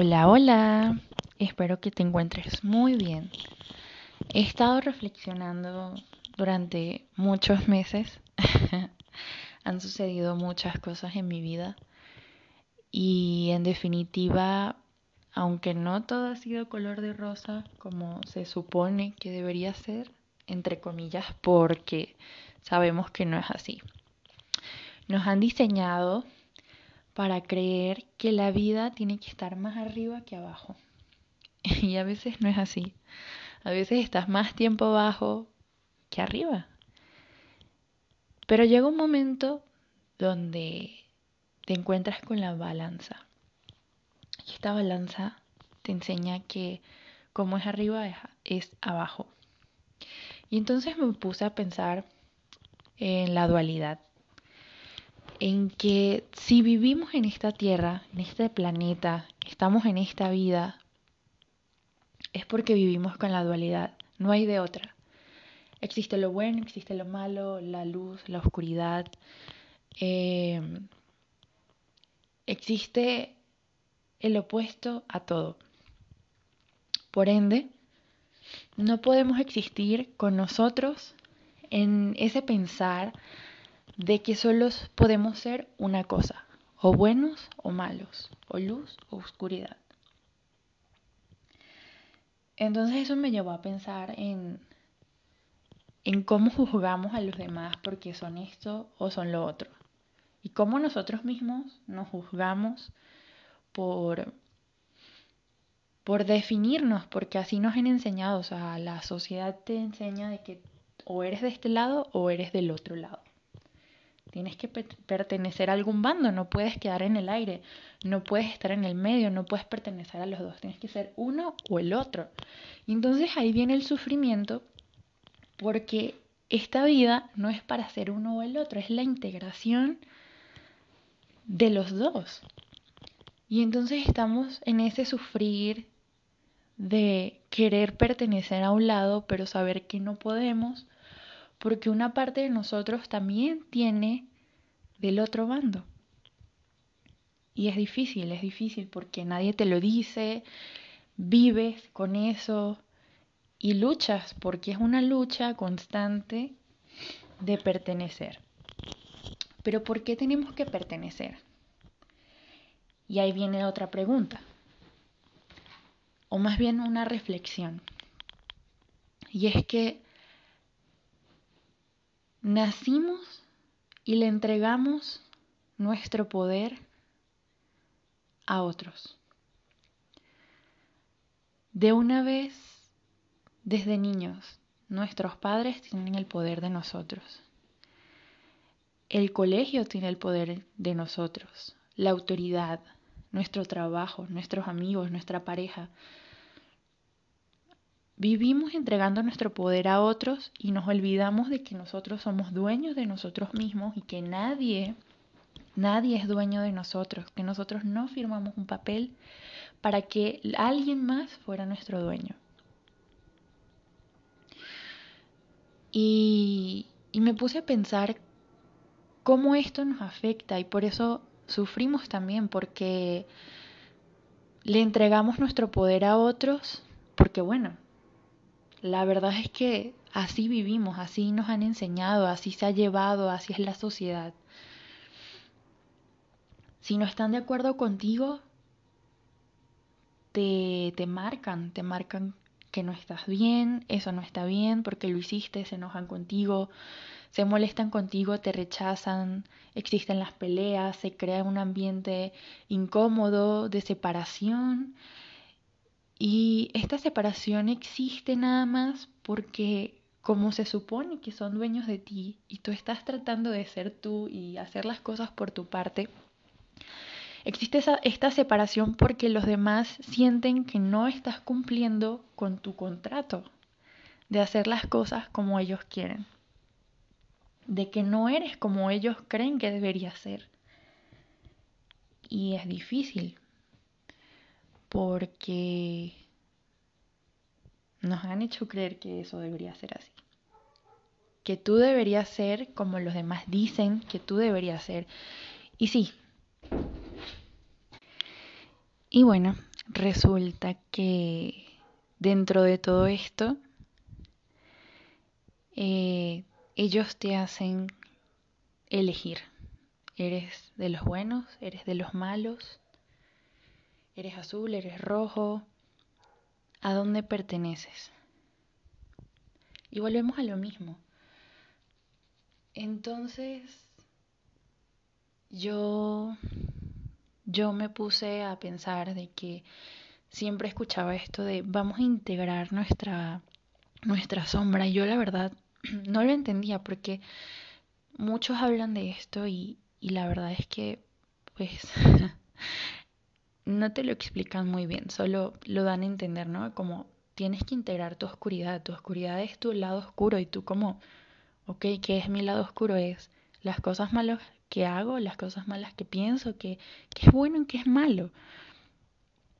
Hola, hola. Espero que te encuentres muy bien. He estado reflexionando durante muchos meses. Han sucedido muchas cosas en mi vida. Y en definitiva, aunque no todo ha sido color de rosa como se supone que debería ser, entre comillas, porque sabemos que no es así. Nos han diseñado para creer que la vida tiene que estar más arriba que abajo. Y a veces no es así. A veces estás más tiempo abajo que arriba. Pero llega un momento donde te encuentras con la balanza. Y esta balanza te enseña que como es arriba es abajo. Y entonces me puse a pensar en la dualidad en que si vivimos en esta tierra, en este planeta, estamos en esta vida, es porque vivimos con la dualidad, no hay de otra. Existe lo bueno, existe lo malo, la luz, la oscuridad. Eh, existe el opuesto a todo. Por ende, no podemos existir con nosotros en ese pensar de que solo podemos ser una cosa, o buenos o malos, o luz o oscuridad. Entonces eso me llevó a pensar en, en cómo juzgamos a los demás porque son esto o son lo otro. Y cómo nosotros mismos nos juzgamos por, por definirnos, porque así nos han enseñado. O sea, la sociedad te enseña de que o eres de este lado o eres del otro lado. Tienes que pertenecer a algún bando, no puedes quedar en el aire, no puedes estar en el medio, no puedes pertenecer a los dos, tienes que ser uno o el otro. Y entonces ahí viene el sufrimiento porque esta vida no es para ser uno o el otro, es la integración de los dos. Y entonces estamos en ese sufrir de querer pertenecer a un lado, pero saber que no podemos porque una parte de nosotros también tiene del otro bando. Y es difícil, es difícil porque nadie te lo dice, vives con eso y luchas porque es una lucha constante de pertenecer. Pero ¿por qué tenemos que pertenecer? Y ahí viene otra pregunta, o más bien una reflexión. Y es que nacimos y le entregamos nuestro poder a otros. De una vez, desde niños, nuestros padres tienen el poder de nosotros. El colegio tiene el poder de nosotros, la autoridad, nuestro trabajo, nuestros amigos, nuestra pareja, Vivimos entregando nuestro poder a otros y nos olvidamos de que nosotros somos dueños de nosotros mismos y que nadie, nadie es dueño de nosotros, que nosotros no firmamos un papel para que alguien más fuera nuestro dueño. Y, y me puse a pensar cómo esto nos afecta y por eso sufrimos también, porque le entregamos nuestro poder a otros, porque bueno, la verdad es que así vivimos, así nos han enseñado, así se ha llevado, así es la sociedad. Si no están de acuerdo contigo, te, te marcan, te marcan que no estás bien, eso no está bien, porque lo hiciste, se enojan contigo, se molestan contigo, te rechazan, existen las peleas, se crea un ambiente incómodo de separación y esta separación existe nada más porque como se supone que son dueños de ti y tú estás tratando de ser tú y hacer las cosas por tu parte, existe esta separación porque los demás sienten que no estás cumpliendo con tu contrato de hacer las cosas como ellos quieren, de que no eres como ellos creen que deberías ser. Y es difícil, porque nos han hecho creer que eso debería ser así. Que tú deberías ser como los demás dicen que tú deberías ser. Y sí. Y bueno, resulta que dentro de todo esto, eh, ellos te hacen elegir. Eres de los buenos, eres de los malos, eres azul, eres rojo, ¿a dónde perteneces? Y volvemos a lo mismo. Entonces, yo, yo me puse a pensar de que siempre escuchaba esto de vamos a integrar nuestra, nuestra sombra. Y yo la verdad no lo entendía porque muchos hablan de esto y, y la verdad es que pues no te lo explican muy bien, solo lo dan a entender, ¿no? Como tienes que integrar tu oscuridad, tu oscuridad es tu lado oscuro y tú como, ok, ¿qué es mi lado oscuro? Es las cosas malas que hago, las cosas malas que pienso, que, es bueno y que es malo.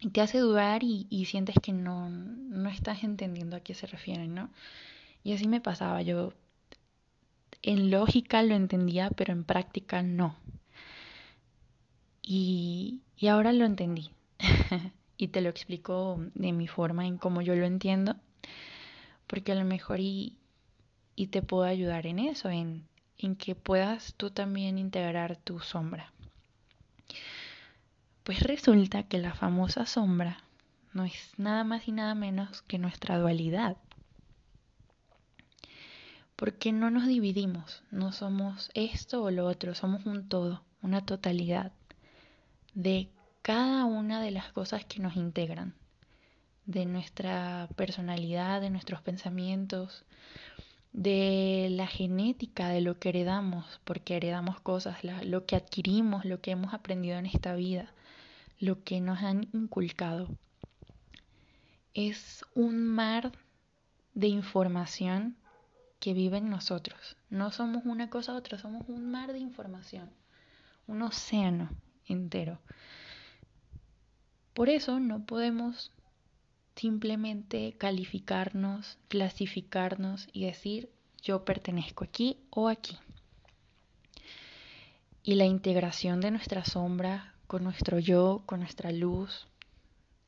Y te hace dudar y, y sientes que no, no estás entendiendo a qué se refieren, ¿no? Y así me pasaba, yo en lógica lo entendía, pero en práctica no. Y, ahora lo entendí. y te lo explico de mi forma, en cómo yo lo entiendo, porque a lo mejor y, y te puedo ayudar en eso, en, en que puedas tú también integrar tu sombra. Pues resulta que la famosa sombra no es nada más y nada menos que nuestra dualidad porque no nos dividimos, no somos esto o lo otro, somos un todo, una totalidad de cada una de las cosas que nos integran, de nuestra personalidad, de nuestros pensamientos, de la genética, de lo que heredamos, porque heredamos cosas, lo que adquirimos, lo que hemos aprendido en esta vida, lo que nos han inculcado. Es un mar de información que vive en nosotros. No somos una cosa u otra, somos un mar de información, un océano entero. Por eso no podemos simplemente calificarnos, clasificarnos y decir yo pertenezco aquí o aquí. Y la integración de nuestra sombra con nuestro yo, con nuestra luz,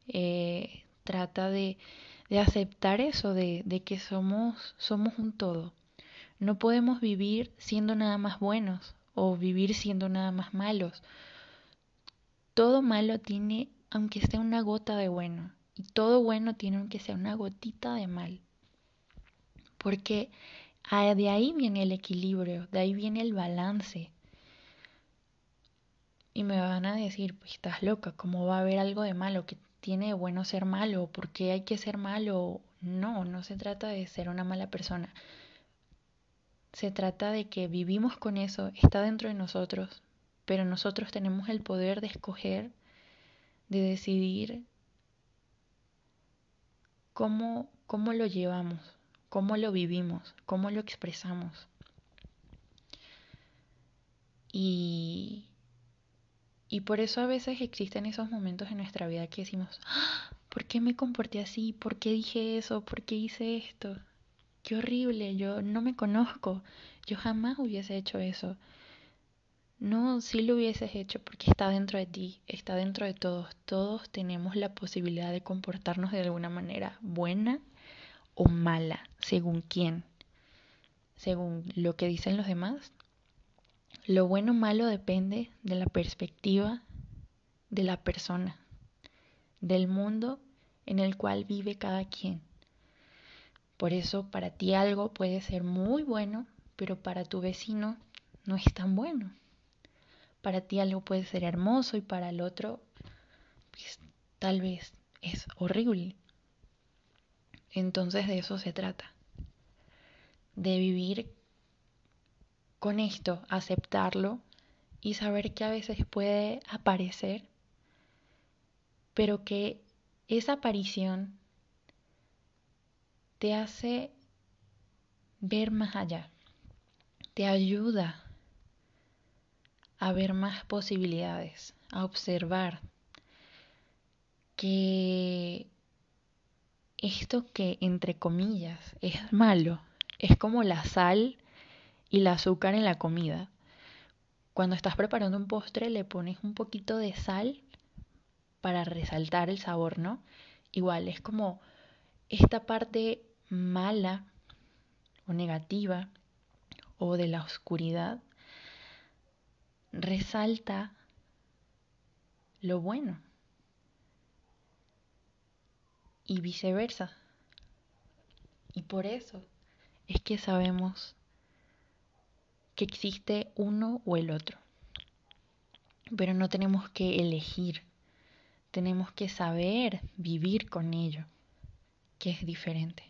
eh, trata de de aceptar eso, de, de que somos, somos un todo. No podemos vivir siendo nada más buenos o vivir siendo nada más malos. Todo malo tiene, aunque sea una gota de bueno, y todo bueno tiene aunque sea una gotita de mal. Porque de ahí viene el equilibrio, de ahí viene el balance. Y me van a decir, pues estás loca, ¿cómo va a haber algo de malo que tiene de bueno ser malo, por qué hay que ser malo. No, no se trata de ser una mala persona. Se trata de que vivimos con eso, está dentro de nosotros, pero nosotros tenemos el poder de escoger, de decidir cómo, cómo lo llevamos, cómo lo vivimos, cómo lo expresamos. Y, y por eso a veces existen esos momentos en nuestra vida que decimos, ah, ¿por qué me comporté así? ¿Por qué dije eso? ¿Por qué hice esto? Qué horrible, yo no me conozco, yo jamás hubiese hecho eso. No, sí lo hubieses hecho porque está dentro de ti, está dentro de todos. Todos tenemos la posibilidad de comportarnos de alguna manera buena o mala, según quién, según lo que dicen los demás lo bueno o malo depende de la perspectiva de la persona, del mundo en el cual vive cada quien. Por eso para ti algo puede ser muy bueno, pero para tu vecino no es tan bueno. Para ti algo puede ser hermoso y para el otro pues, tal vez es horrible. Entonces de eso se trata, de vivir con esto, aceptarlo y saber que a veces puede aparecer, pero que esa aparición te hace ver más allá, te ayuda a ver más posibilidades, a observar que esto que entre comillas es malo, es como la sal y el azúcar en la comida. Cuando estás preparando un postre le pones un poquito de sal para resaltar el sabor, ¿no? Igual es como esta parte mala o negativa o de la oscuridad resalta lo bueno y viceversa. Y por eso es que sabemos que existe uno o el otro. Pero no tenemos que elegir, tenemos que saber vivir con ello, que es diferente.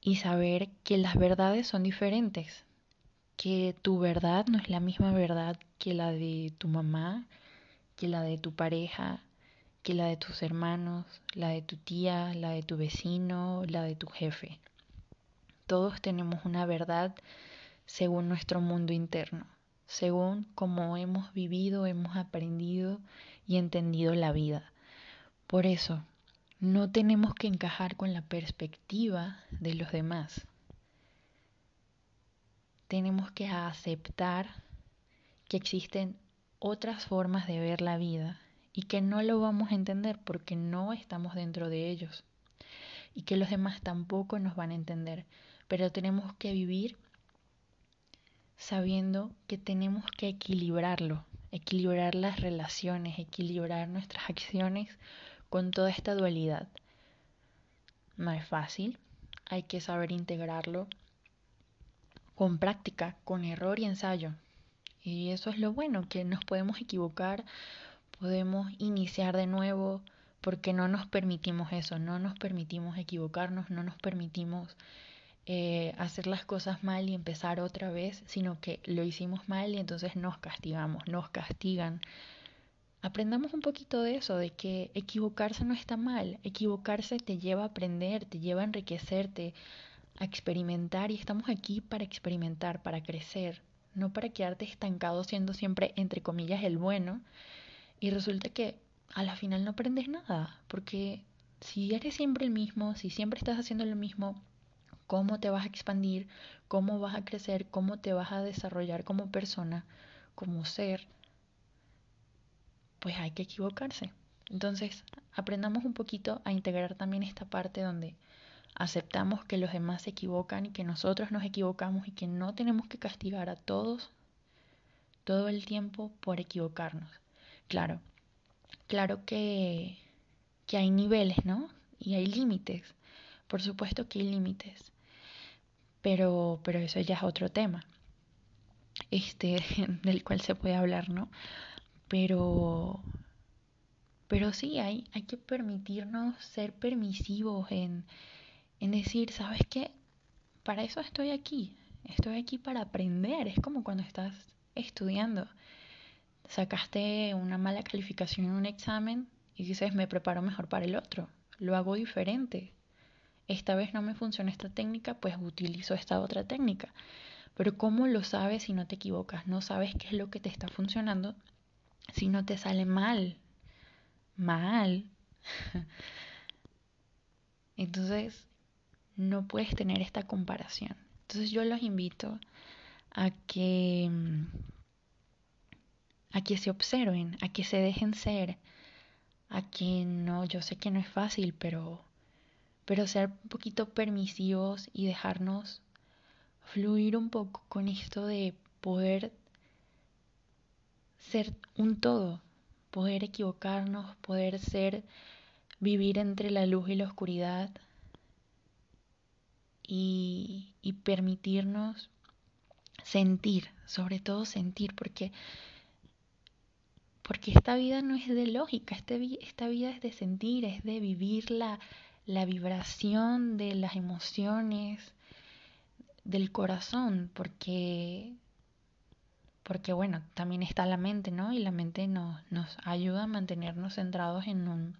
Y saber que las verdades son diferentes, que tu verdad no es la misma verdad que la de tu mamá, que la de tu pareja, que la de tus hermanos, la de tu tía, la de tu vecino, la de tu jefe. Todos tenemos una verdad según nuestro mundo interno, según cómo hemos vivido, hemos aprendido y entendido la vida. Por eso, no tenemos que encajar con la perspectiva de los demás. Tenemos que aceptar que existen otras formas de ver la vida y que no lo vamos a entender porque no estamos dentro de ellos y que los demás tampoco nos van a entender, pero tenemos que vivir sabiendo que tenemos que equilibrarlo, equilibrar las relaciones, equilibrar nuestras acciones con toda esta dualidad. No es fácil, hay que saber integrarlo con práctica, con error y ensayo. Y eso es lo bueno, que nos podemos equivocar podemos iniciar de nuevo porque no nos permitimos eso, no nos permitimos equivocarnos, no nos permitimos eh, hacer las cosas mal y empezar otra vez, sino que lo hicimos mal y entonces nos castigamos, nos castigan. Aprendamos un poquito de eso, de que equivocarse no está mal, equivocarse te lleva a aprender, te lleva a enriquecerte, a experimentar y estamos aquí para experimentar, para crecer, no para quedarte estancado siendo siempre, entre comillas, el bueno y resulta que a la final no aprendes nada, porque si eres siempre el mismo, si siempre estás haciendo lo mismo, ¿cómo te vas a expandir? ¿Cómo vas a crecer? ¿Cómo te vas a desarrollar como persona, como ser? Pues hay que equivocarse. Entonces, aprendamos un poquito a integrar también esta parte donde aceptamos que los demás se equivocan y que nosotros nos equivocamos y que no tenemos que castigar a todos todo el tiempo por equivocarnos. Claro, claro que, que hay niveles, ¿no? Y hay límites. Por supuesto que hay límites. Pero, pero eso ya es otro tema. Este, del cual se puede hablar, ¿no? Pero, pero sí, hay, hay que permitirnos ser permisivos en, en decir, ¿sabes qué? Para eso estoy aquí. Estoy aquí para aprender. Es como cuando estás estudiando sacaste una mala calificación en un examen y dices, me preparo mejor para el otro, lo hago diferente. Esta vez no me funciona esta técnica, pues utilizo esta otra técnica. Pero ¿cómo lo sabes si no te equivocas? No sabes qué es lo que te está funcionando si no te sale mal. Mal. Entonces, no puedes tener esta comparación. Entonces yo los invito a que a que se observen, a que se dejen ser, a que no, yo sé que no es fácil, pero, pero ser un poquito permisivos y dejarnos fluir un poco con esto de poder ser un todo, poder equivocarnos, poder ser, vivir entre la luz y la oscuridad y, permitirnos sentir, sobre todo sentir, porque porque esta vida no es de lógica, este esta vida es de sentir, es de vivir la, la vibración de las emociones, del corazón, porque, porque bueno, también está la mente, ¿no? Y la mente nos, nos ayuda a mantenernos centrados en un,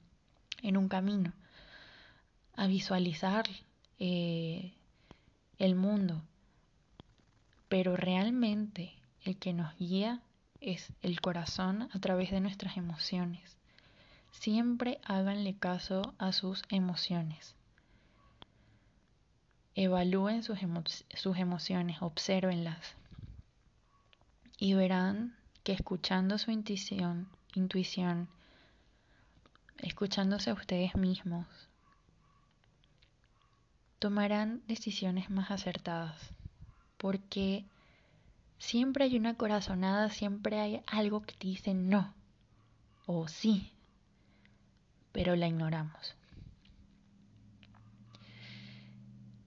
en un camino, a visualizar eh, el mundo. Pero realmente el que nos guía es el corazón a través de nuestras emociones. Siempre háganle caso a sus emociones. Evalúen sus, emociones, obsérvenlas y verán que escuchando su intuición, intuición, escuchándose a ustedes mismos, tomarán decisiones más acertadas. Porque siempre hay una corazonada, siempre hay algo que te dice no o sí, pero la ignoramos.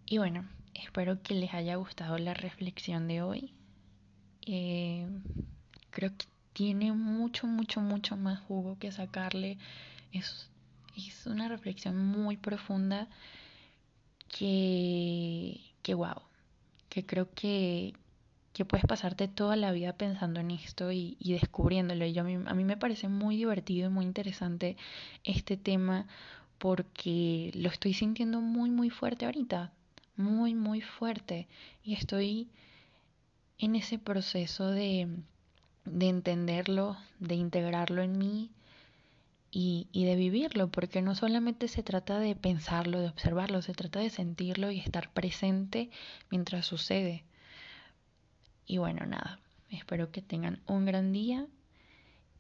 Y bueno, espero que les haya gustado la reflexión de hoy. Eh, creo que tiene mucho, mucho, mucho más jugo que sacarle. Es, es una reflexión muy profunda que, que wow, que creo que, que puedes pasarte toda la vida pensando en esto y, y descubriéndolo. Y yo, a, mí, a me parece muy divertido y muy interesante este tema porque lo estoy sintiendo muy, muy fuerte ahorita, muy, muy fuerte. Y estoy en ese proceso de, de entenderlo, de integrarlo en mí y, y, de vivirlo, porque no solamente se trata de pensarlo, de observarlo, se trata de sentirlo y estar presente mientras sucede. Y bueno, nada, espero que tengan un gran día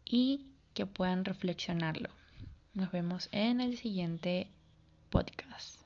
y que puedan reflexionarlo. Nos vemos en el siguiente podcast.